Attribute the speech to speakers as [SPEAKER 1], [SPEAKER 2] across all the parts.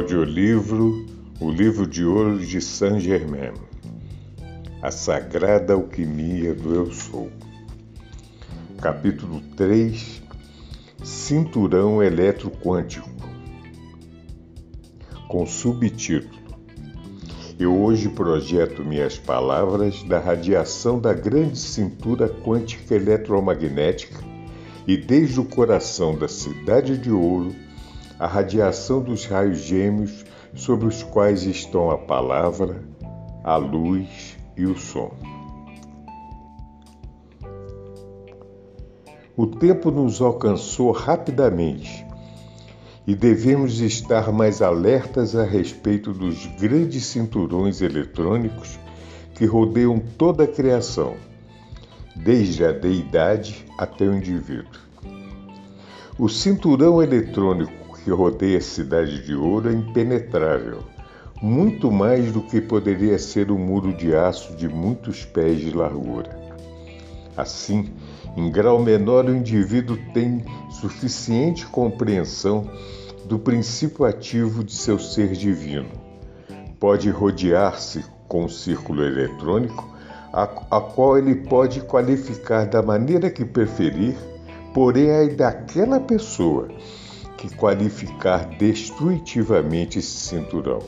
[SPEAKER 1] Audiolivro O Livro de Ouro de Saint Germain A Sagrada Alquimia do Eu Sou. Capítulo 3 Cinturão Eletroquântico Com subtítulo Eu hoje projeto minhas palavras da radiação da grande cintura quântica eletromagnética e desde o coração da Cidade de Ouro a radiação dos raios gêmeos sobre os quais estão a palavra, a luz e o som. O tempo nos alcançou rapidamente e devemos estar mais alertas a respeito dos grandes cinturões eletrônicos que rodeiam toda a criação, desde a deidade até o indivíduo. O cinturão eletrônico que rodeia a cidade de ouro é impenetrável, muito mais do que poderia ser um muro de aço de muitos pés de largura. Assim, em grau menor, o indivíduo tem suficiente compreensão do princípio ativo de seu ser divino. Pode rodear-se com um círculo eletrônico, a, a qual ele pode qualificar da maneira que preferir, porém é daquela pessoa que qualificar destrutivamente esse cinturão.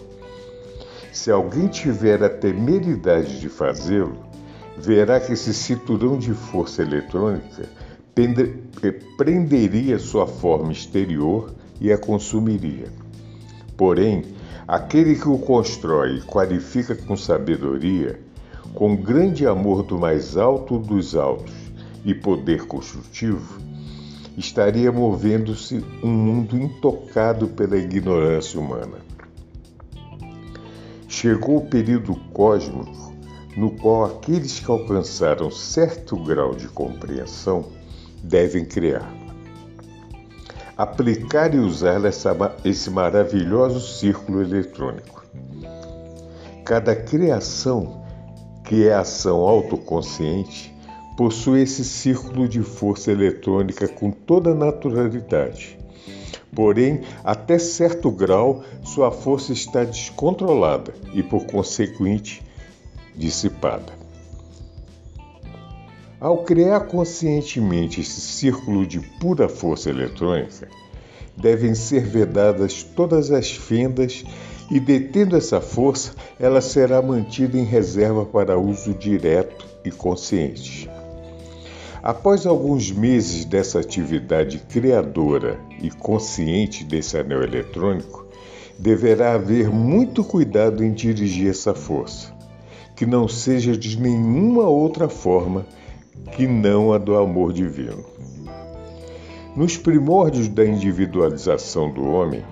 [SPEAKER 1] Se alguém tiver a temeridade de fazê-lo, verá que esse cinturão de força eletrônica prenderia sua forma exterior e a consumiria. Porém, aquele que o constrói e qualifica com sabedoria, com grande amor do mais alto dos altos e poder construtivo, estaria movendo-se um mundo intocado pela ignorância humana. Chegou o período cósmico no qual aqueles que alcançaram certo grau de compreensão devem criar. Aplicar e usar essa, esse maravilhoso círculo eletrônico. Cada criação, que é ação autoconsciente, possui esse círculo de força eletrônica com toda naturalidade. Porém, até certo grau, sua força está descontrolada e, por consequente, dissipada. Ao criar conscientemente esse círculo de pura força eletrônica, devem ser vedadas todas as fendas e, detendo essa força, ela será mantida em reserva para uso direto e consciente. Após alguns meses dessa atividade criadora e consciente desse anel eletrônico, deverá haver muito cuidado em dirigir essa força, que não seja de nenhuma outra forma que não a do amor divino. Nos primórdios da individualização do homem,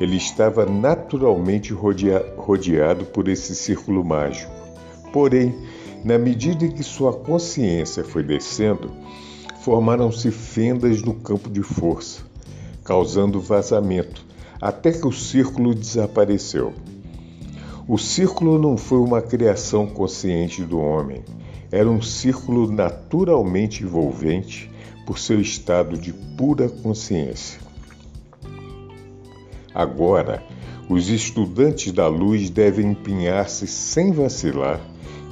[SPEAKER 1] ele estava naturalmente rodeado por esse círculo mágico. Porém, na medida em que sua consciência foi descendo, formaram-se fendas no campo de força, causando vazamento, até que o círculo desapareceu. O círculo não foi uma criação consciente do homem, era um círculo naturalmente envolvente por seu estado de pura consciência. Agora, os estudantes da luz devem empenhar-se sem vacilar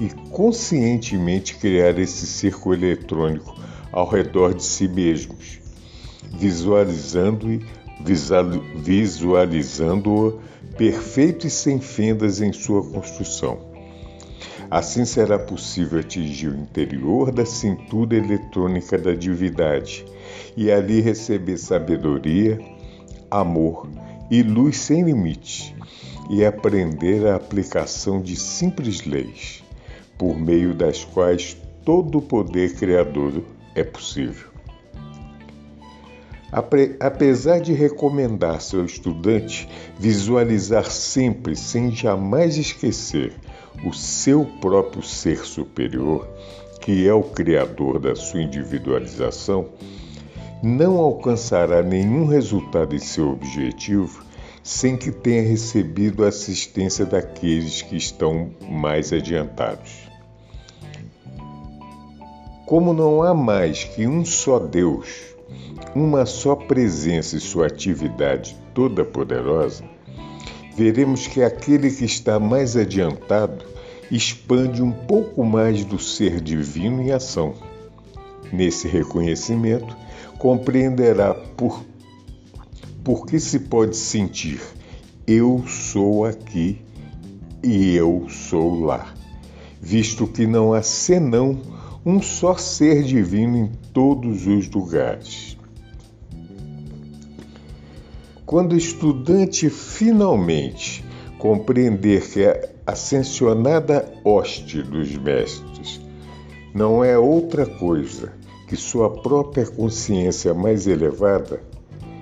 [SPEAKER 1] e conscientemente criar esse círculo eletrônico ao redor de si mesmos, visualizando-o visualizando perfeito e sem fendas em sua construção. Assim será possível atingir o interior da cintura eletrônica da divindade e ali receber sabedoria, amor e luz sem limites e aprender a aplicação de simples leis por meio das quais todo o poder criador é possível. Apesar de recomendar-se ao estudante visualizar sempre, sem jamais esquecer, o seu próprio ser superior, que é o criador da sua individualização, não alcançará nenhum resultado em seu objetivo sem que tenha recebido a assistência daqueles que estão mais adiantados. Como não há mais que um só Deus, uma só presença e sua atividade toda poderosa, veremos que aquele que está mais adiantado expande um pouco mais do ser divino em ação. Nesse reconhecimento, compreenderá por, por que se pode sentir eu sou aqui e eu sou lá, visto que não há senão um só ser divino em todos os lugares. Quando o estudante finalmente compreender que a ascensionada hoste dos mestres não é outra coisa que sua própria consciência mais elevada,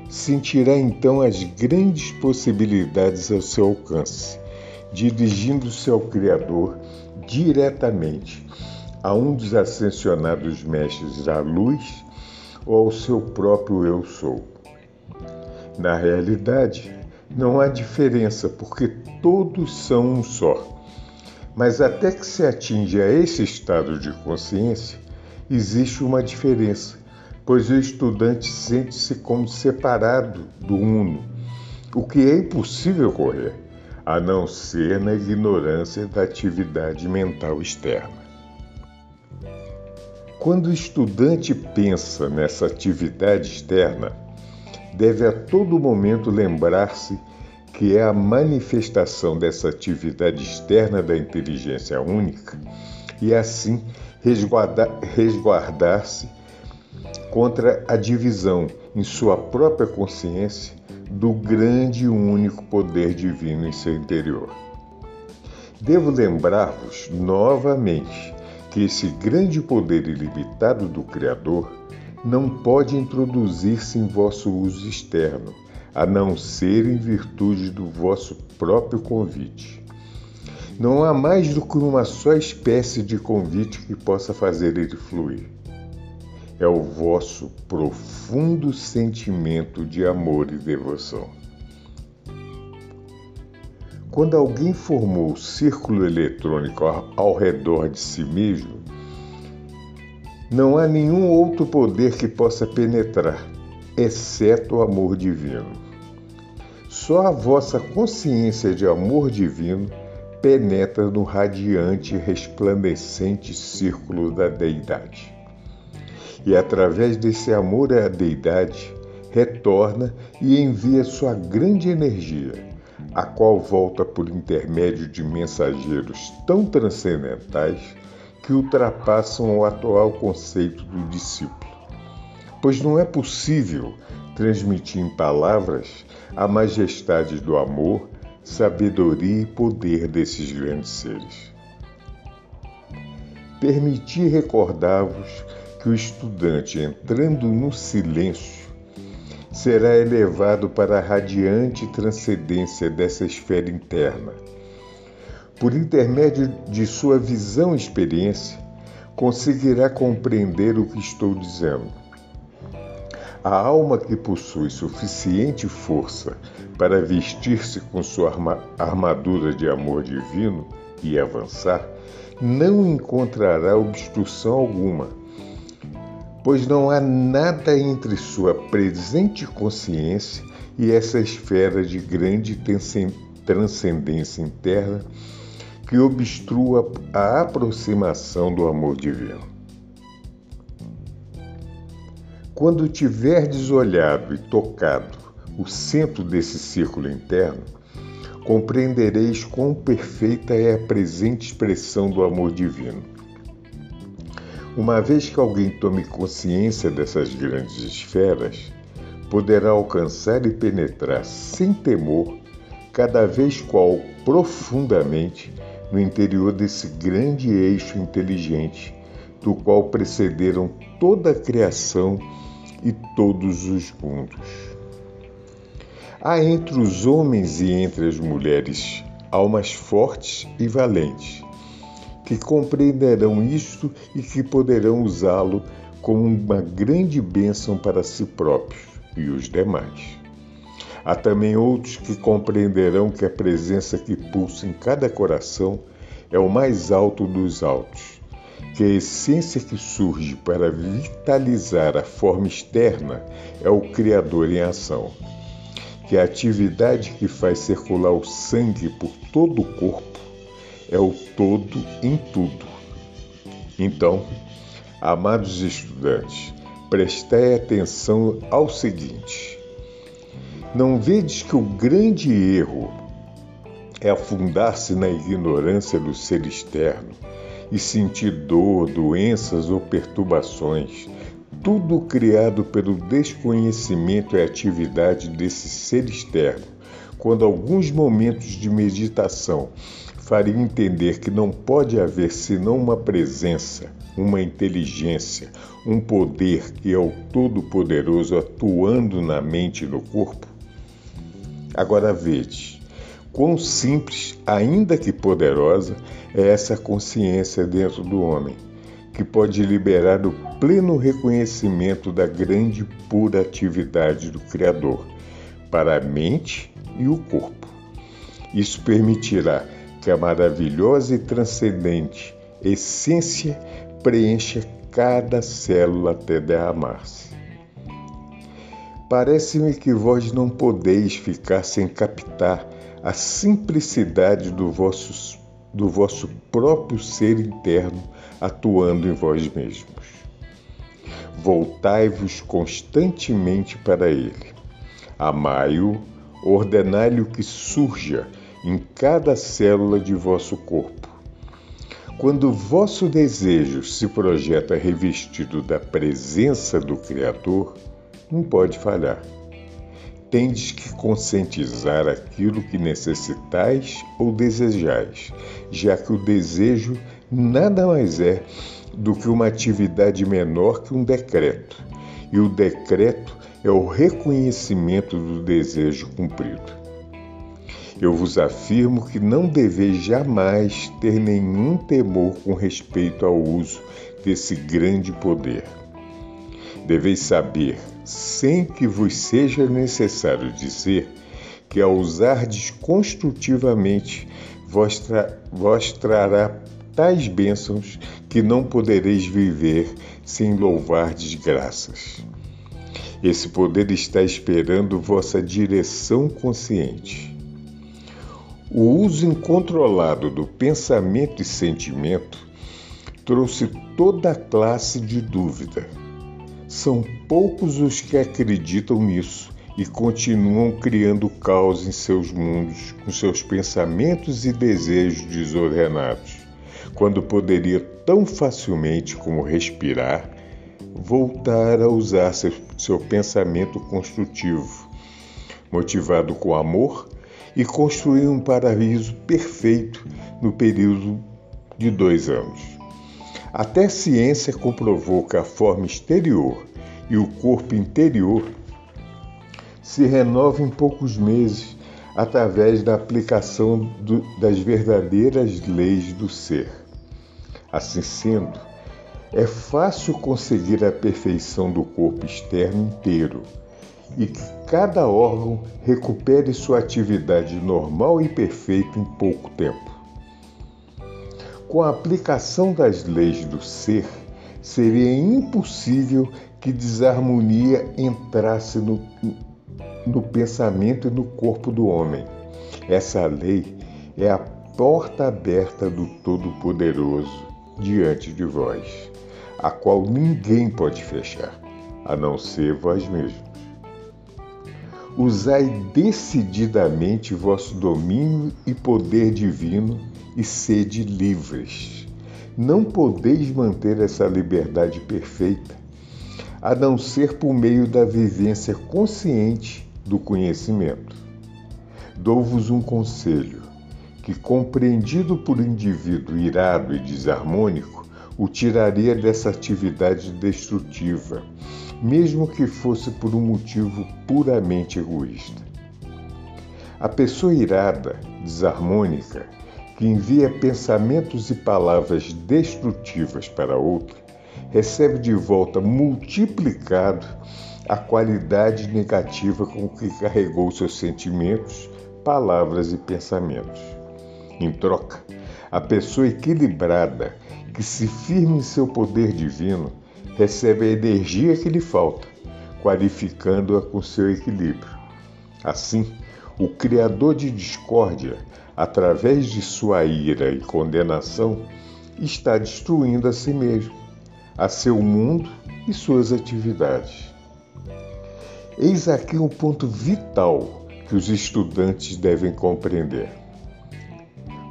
[SPEAKER 1] sentirá então as grandes possibilidades ao seu alcance, dirigindo-se ao Criador diretamente a um dos ascensionados mestres da luz ou ao seu próprio eu sou. Na realidade, não há diferença, porque todos são um só. Mas até que se atinja esse estado de consciência, existe uma diferença, pois o estudante sente-se como separado do uno, o que é impossível ocorrer, a não ser na ignorância da atividade mental externa. Quando o estudante pensa nessa atividade externa, deve a todo momento lembrar-se que é a manifestação dessa atividade externa da inteligência única e assim resguardar-se contra a divisão em sua própria consciência do grande e único poder divino em seu interior. Devo lembrar-vos novamente que esse grande poder ilimitado do Criador não pode introduzir-se em vosso uso externo, a não ser em virtude do vosso próprio convite. Não há mais do que uma só espécie de convite que possa fazer ele fluir. É o vosso profundo sentimento de amor e devoção. Quando alguém formou o círculo eletrônico ao redor de si mesmo, não há nenhum outro poder que possa penetrar, exceto o amor divino. Só a vossa consciência de amor divino penetra no radiante e resplandecente círculo da Deidade. E através desse amor à Deidade, retorna e envia sua grande energia a qual volta por intermédio de mensageiros tão transcendentais que ultrapassam o atual conceito do discípulo. Pois não é possível transmitir em palavras a majestade do amor, sabedoria e poder desses grandes seres. Permiti recordar-vos que o estudante, entrando no silêncio, será elevado para a radiante transcendência dessa esfera interna. Por intermédio de sua visão e experiência, conseguirá compreender o que estou dizendo. A alma que possui suficiente força para vestir-se com sua armadura de amor divino e avançar, não encontrará obstrução alguma pois não há nada entre sua presente consciência e essa esfera de grande transcendência interna que obstrua a aproximação do amor divino. Quando tiverdes olhado e tocado o centro desse círculo interno, compreendereis quão perfeita é a presente expressão do amor divino uma vez que alguém tome consciência dessas grandes esferas, poderá alcançar e penetrar sem temor, cada vez qual profundamente no interior desse grande eixo inteligente, do qual precederam toda a criação e todos os mundos. Há entre os homens e entre as mulheres almas fortes e valentes, que compreenderão isto e que poderão usá-lo como uma grande bênção para si próprios e os demais. Há também outros que compreenderão que a presença que pulsa em cada coração é o mais alto dos altos, que a essência que surge para vitalizar a forma externa é o Criador em ação, que a atividade que faz circular o sangue por todo o corpo é o todo em tudo. Então, amados estudantes, prestai atenção ao seguinte: não vedes que o grande erro é afundar-se na ignorância do ser externo e sentir dor, doenças ou perturbações, tudo criado pelo desconhecimento e atividade desse ser externo, quando alguns momentos de meditação fariam entender que não pode haver senão uma presença, uma inteligência, um poder que é o Todo-Poderoso atuando na mente e no corpo? Agora vede, quão simples, ainda que poderosa, é essa consciência dentro do homem, que pode liberar o pleno reconhecimento da grande pura atividade do Criador para a mente e o corpo. Isso permitirá que a maravilhosa e transcendente essência preencha cada célula até derramar-se. Parece-me que vós não podeis ficar sem captar a simplicidade do vosso, do vosso próprio ser interno atuando em vós mesmos. Voltai-vos constantemente para ele. Amai-o, ordenai-lhe que surja em cada célula de vosso corpo. Quando vosso desejo se projeta revestido da presença do Criador, não pode falhar. Tendes que conscientizar aquilo que necessitais ou desejais, já que o desejo nada mais é do que uma atividade menor que um decreto, e o decreto é o reconhecimento do desejo cumprido. Eu vos afirmo que não deveis jamais ter nenhum temor com respeito ao uso desse grande poder. Deveis saber sem que vos seja necessário dizer que ao usardes construtivamente vos, tra vos trará tais bênçãos que não podereis viver sem louvardes graças. Esse poder está esperando vossa direção consciente. O uso incontrolado do pensamento e sentimento trouxe toda a classe de dúvida. São poucos os que acreditam nisso e continuam criando caos em seus mundos com seus pensamentos e desejos desordenados, quando poderia tão facilmente como respirar voltar a usar seu, seu pensamento construtivo, motivado com amor, e construir um paraíso perfeito no período de dois anos. Até a ciência comprovou que a forma exterior e o corpo interior se renovam em poucos meses através da aplicação do, das verdadeiras leis do ser. Assim sendo, é fácil conseguir a perfeição do corpo externo inteiro e cada órgão recupere sua atividade normal e perfeita em pouco tempo. Com a aplicação das leis do ser, seria impossível que desarmonia entrasse no, no pensamento e no corpo do homem. Essa lei é a porta aberta do Todo-Poderoso diante de vós, a qual ninguém pode fechar, a não ser vós mesmos. Usai decididamente vosso domínio e poder divino e sede livres. Não podeis manter essa liberdade perfeita a não ser por meio da vivência consciente do conhecimento. Dou-vos um conselho que, compreendido por indivíduo irado e desarmônico, o tiraria dessa atividade destrutiva, mesmo que fosse por um motivo puramente egoísta. A pessoa irada, desarmônica, que envia pensamentos e palavras destrutivas para outra, recebe de volta multiplicado a qualidade negativa com que carregou seus sentimentos, palavras e pensamentos. Em troca, a pessoa equilibrada, que se firma em seu poder divino, recebe a energia que lhe falta, qualificando-a com seu equilíbrio. Assim, o criador de discórdia, através de sua ira e condenação, está destruindo a si mesmo, a seu mundo e suas atividades. Eis aqui um ponto vital que os estudantes devem compreender.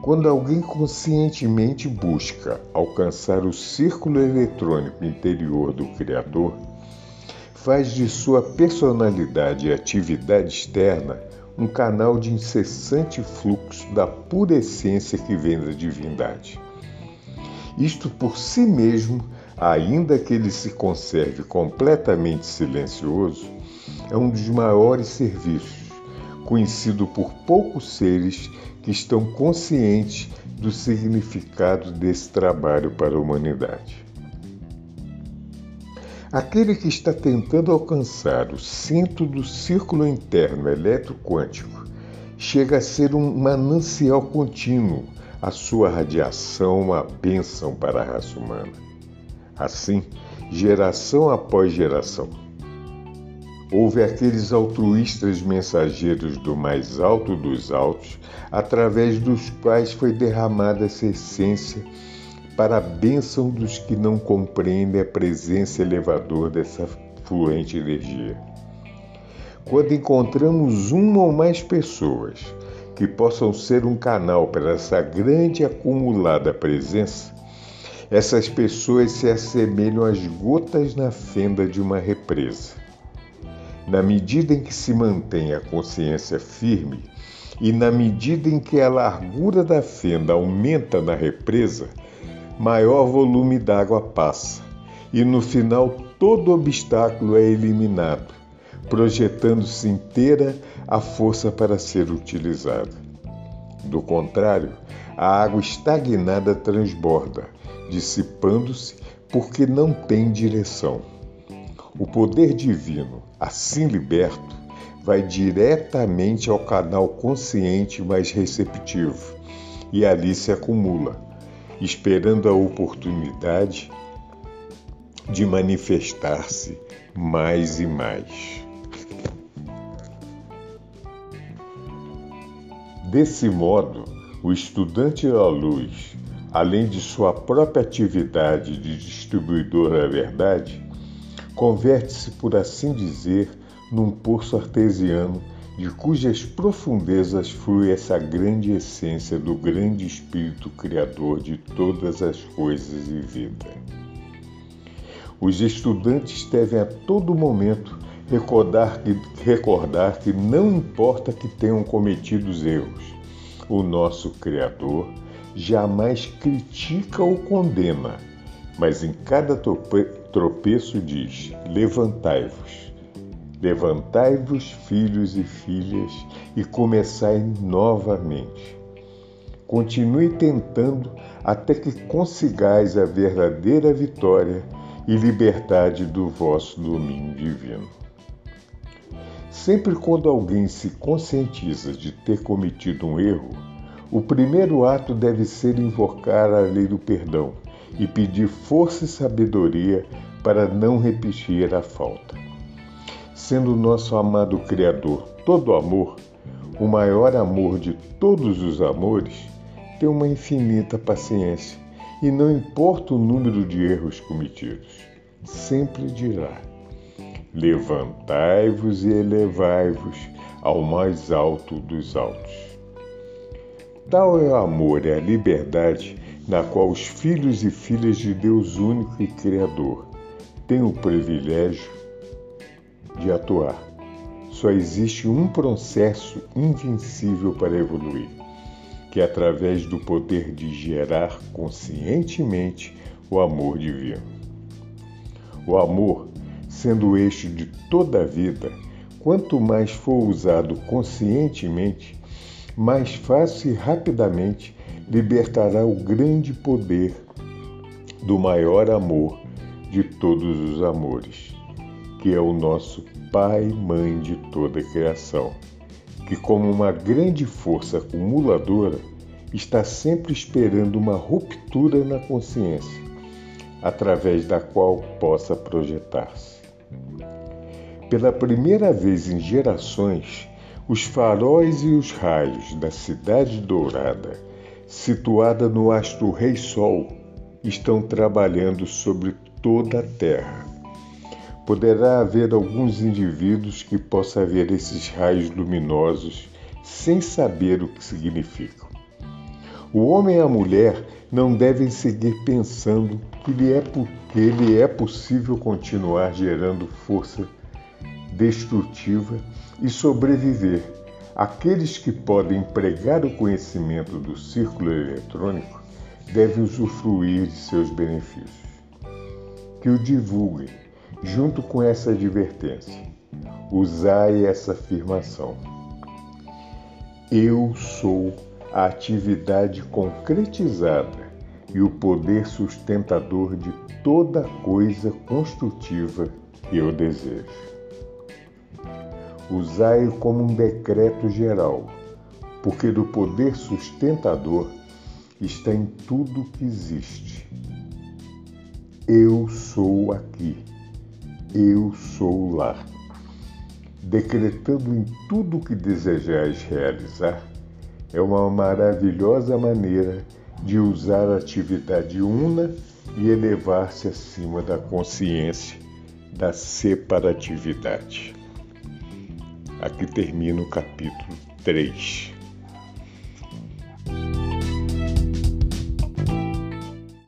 [SPEAKER 1] Quando alguém conscientemente busca alcançar o círculo eletrônico interior do Criador, faz de sua personalidade e atividade externa um canal de incessante fluxo da pura essência que vem da divindade. Isto por si mesmo, ainda que ele se conserve completamente silencioso, é um dos maiores serviços, conhecido por poucos seres que estão conscientes do significado desse trabalho para a humanidade. Aquele que está tentando alcançar o centro do círculo interno eletroquântico chega a ser um manancial contínuo, a sua radiação uma bênção para a raça humana. Assim, geração após geração. Houve aqueles altruístas mensageiros do mais alto dos altos, através dos quais foi derramada essa essência para a bênção dos que não compreendem a presença elevadora dessa fluente energia. Quando encontramos uma ou mais pessoas que possam ser um canal para essa grande acumulada presença, essas pessoas se assemelham às gotas na fenda de uma represa. Na medida em que se mantém a consciência firme e na medida em que a largura da fenda aumenta na represa, maior volume d'água passa e no final todo obstáculo é eliminado, projetando-se inteira a força para ser utilizada. Do contrário, a água estagnada transborda, dissipando-se porque não tem direção. O poder divino, assim liberto, vai diretamente ao canal consciente mais receptivo e ali se acumula esperando a oportunidade de manifestar-se mais e mais. Desse modo, o estudante da luz, além de sua própria atividade de distribuidor da verdade, converte-se, por assim dizer, num poço artesiano de cujas profundezas flui essa grande essência do grande Espírito Criador de todas as coisas e vida. Os estudantes devem a todo momento recordar que, recordar que não importa que tenham cometido erros, o nosso Criador jamais critica ou condena, mas em cada tropeço diz: levantai-vos Levantai-vos, filhos e filhas, e começai novamente. Continue tentando até que consigais a verdadeira vitória e liberdade do vosso domínio divino. Sempre quando alguém se conscientiza de ter cometido um erro, o primeiro ato deve ser invocar a lei do perdão e pedir força e sabedoria para não repetir a falta sendo nosso amado Criador todo amor, o maior amor de todos os amores, tem uma infinita paciência e não importa o número de erros cometidos, sempre dirá: Levantai-vos e elevai-vos ao mais alto dos altos. Tal é o amor e a liberdade na qual os filhos e filhas de Deus único e Criador têm o privilégio de atuar. Só existe um processo invencível para evoluir, que é através do poder de gerar conscientemente o amor divino. O amor, sendo o eixo de toda a vida, quanto mais for usado conscientemente, mais fácil e rapidamente libertará o grande poder do maior amor de todos os amores, que é o nosso Pai Mãe de toda a criação, que, como uma grande força acumuladora, está sempre esperando uma ruptura na consciência, através da qual possa projetar-se. Pela primeira vez em gerações, os faróis e os raios da Cidade Dourada, situada no astro Rei Sol, estão trabalhando sobre toda a Terra. Poderá haver alguns indivíduos que possam ver esses raios luminosos sem saber o que significam. O homem e a mulher não devem seguir pensando que lhe é, lhe é possível continuar gerando força destrutiva e sobreviver. Aqueles que podem empregar o conhecimento do círculo eletrônico devem usufruir de seus benefícios. Que o divulguem, junto com essa advertência. Usai essa afirmação. Eu sou a atividade concretizada e o poder sustentador de toda coisa construtiva que eu desejo. Usai-o como um decreto geral, porque do poder sustentador está em tudo que existe. Eu sou aqui, eu sou lá. Decretando em tudo o que desejais realizar, é uma maravilhosa maneira de usar a atividade una e elevar-se acima da consciência da separatividade. Aqui termina o capítulo 3.